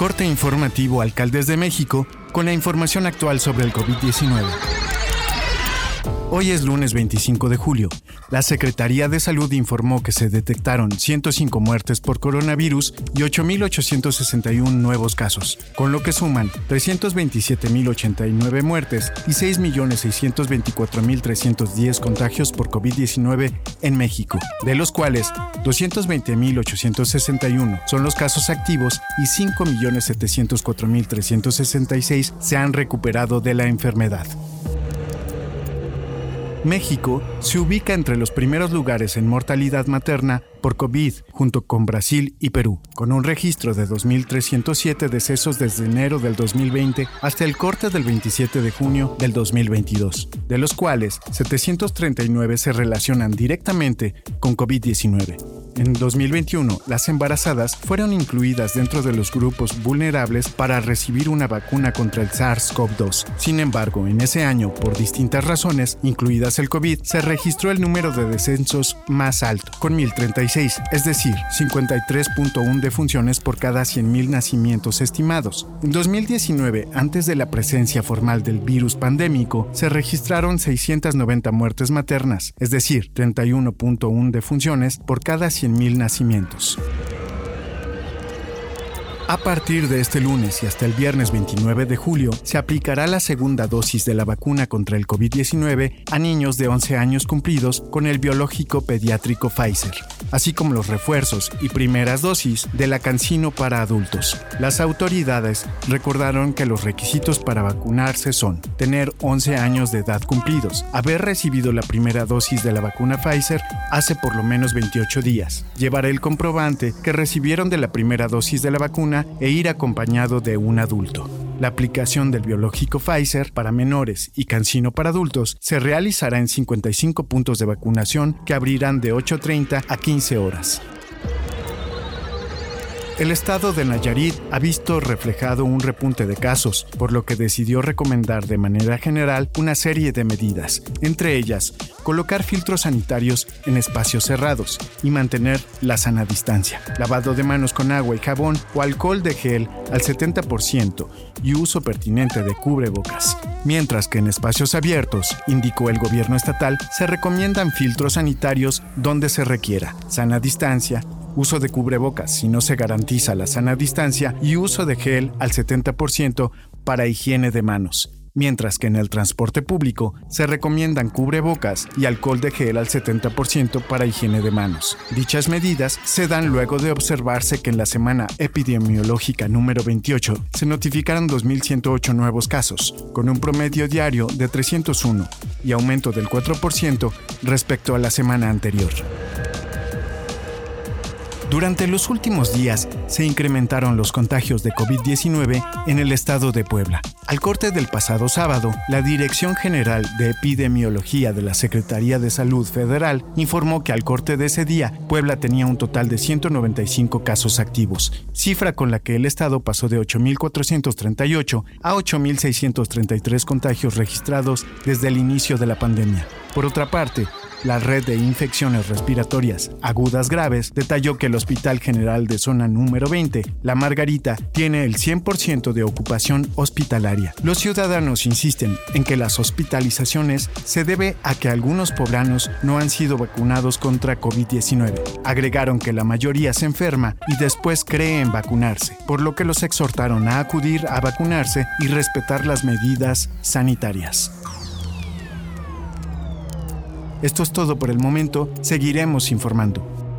Corte informativo Alcaldes de México con la información actual sobre el COVID-19. Hoy es lunes 25 de julio. La Secretaría de Salud informó que se detectaron 105 muertes por coronavirus y 8.861 nuevos casos, con lo que suman 327.089 muertes y 6.624.310 contagios por COVID-19 en México, de los cuales 220.861 son los casos activos y 5.704.366 se han recuperado de la enfermedad. México se ubica entre los primeros lugares en mortalidad materna por COVID, junto con Brasil y Perú, con un registro de 2.307 decesos desde enero del 2020 hasta el corte del 27 de junio del 2022, de los cuales 739 se relacionan directamente con COVID-19. En 2021, las embarazadas fueron incluidas dentro de los grupos vulnerables para recibir una vacuna contra el SARS-CoV-2. Sin embargo, en ese año, por distintas razones, incluidas el COVID, se registró el número de descensos más alto, con 1036, es decir, 53.1 defunciones por cada 100.000 nacimientos estimados. En 2019, antes de la presencia formal del virus pandémico, se registraron 690 muertes maternas, es decir, 31.1 defunciones por cada 100.000 nacimientos. A partir de este lunes y hasta el viernes 29 de julio, se aplicará la segunda dosis de la vacuna contra el COVID-19 a niños de 11 años cumplidos con el biológico pediátrico Pfizer, así como los refuerzos y primeras dosis de la cancino para adultos. Las autoridades recordaron que los requisitos para vacunarse son tener 11 años de edad cumplidos, haber recibido la primera dosis de la vacuna Pfizer hace por lo menos 28 días, llevar el comprobante que recibieron de la primera dosis de la vacuna e ir acompañado de un adulto. La aplicación del biológico Pfizer para menores y Cancino para adultos se realizará en 55 puntos de vacunación que abrirán de 8.30 a 15 horas. El estado de Nayarit ha visto reflejado un repunte de casos, por lo que decidió recomendar de manera general una serie de medidas, entre ellas colocar filtros sanitarios en espacios cerrados y mantener la sana distancia, lavado de manos con agua y jabón o alcohol de gel al 70% y uso pertinente de cubrebocas. Mientras que en espacios abiertos, indicó el gobierno estatal, se recomiendan filtros sanitarios donde se requiera, sana distancia, uso de cubrebocas si no se garantiza la sana distancia y uso de gel al 70% para higiene de manos. Mientras que en el transporte público se recomiendan cubrebocas y alcohol de gel al 70% para higiene de manos. Dichas medidas se dan luego de observarse que en la semana epidemiológica número 28 se notificaron 2.108 nuevos casos, con un promedio diario de 301 y aumento del 4% respecto a la semana anterior. Durante los últimos días se incrementaron los contagios de COVID-19 en el estado de Puebla. Al corte del pasado sábado, la Dirección General de Epidemiología de la Secretaría de Salud Federal informó que al corte de ese día, Puebla tenía un total de 195 casos activos, cifra con la que el estado pasó de 8.438 a 8.633 contagios registrados desde el inicio de la pandemia. Por otra parte, la red de infecciones respiratorias agudas graves detalló que el Hospital General de Zona número 20, La Margarita, tiene el 100% de ocupación hospitalaria. Los ciudadanos insisten en que las hospitalizaciones se debe a que algunos poblanos no han sido vacunados contra COVID-19. Agregaron que la mayoría se enferma y después cree en vacunarse, por lo que los exhortaron a acudir a vacunarse y respetar las medidas sanitarias. Esto es todo por el momento, seguiremos informando.